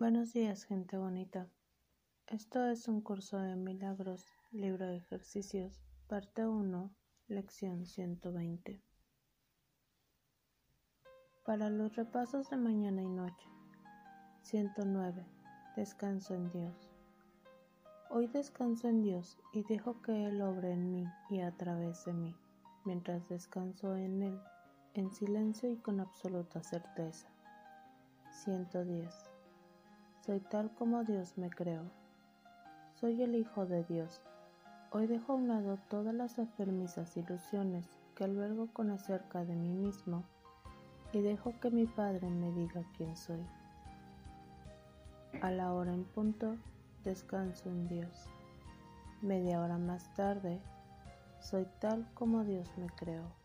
Buenos días, gente bonita. Esto es un curso de milagros, libro de ejercicios, parte 1, lección 120. Para los repasos de mañana y noche. 109. Descanso en Dios. Hoy descanso en Dios y dejo que Él obre en mí y a través de mí, mientras descanso en Él, en silencio y con absoluta certeza. 110. Soy tal como Dios me creó. Soy el Hijo de Dios. Hoy dejo a un lado todas las enfermizas ilusiones que albergo con acerca de mí mismo y dejo que mi Padre me diga quién soy. A la hora en punto, descanso en Dios. Media hora más tarde, soy tal como Dios me creó.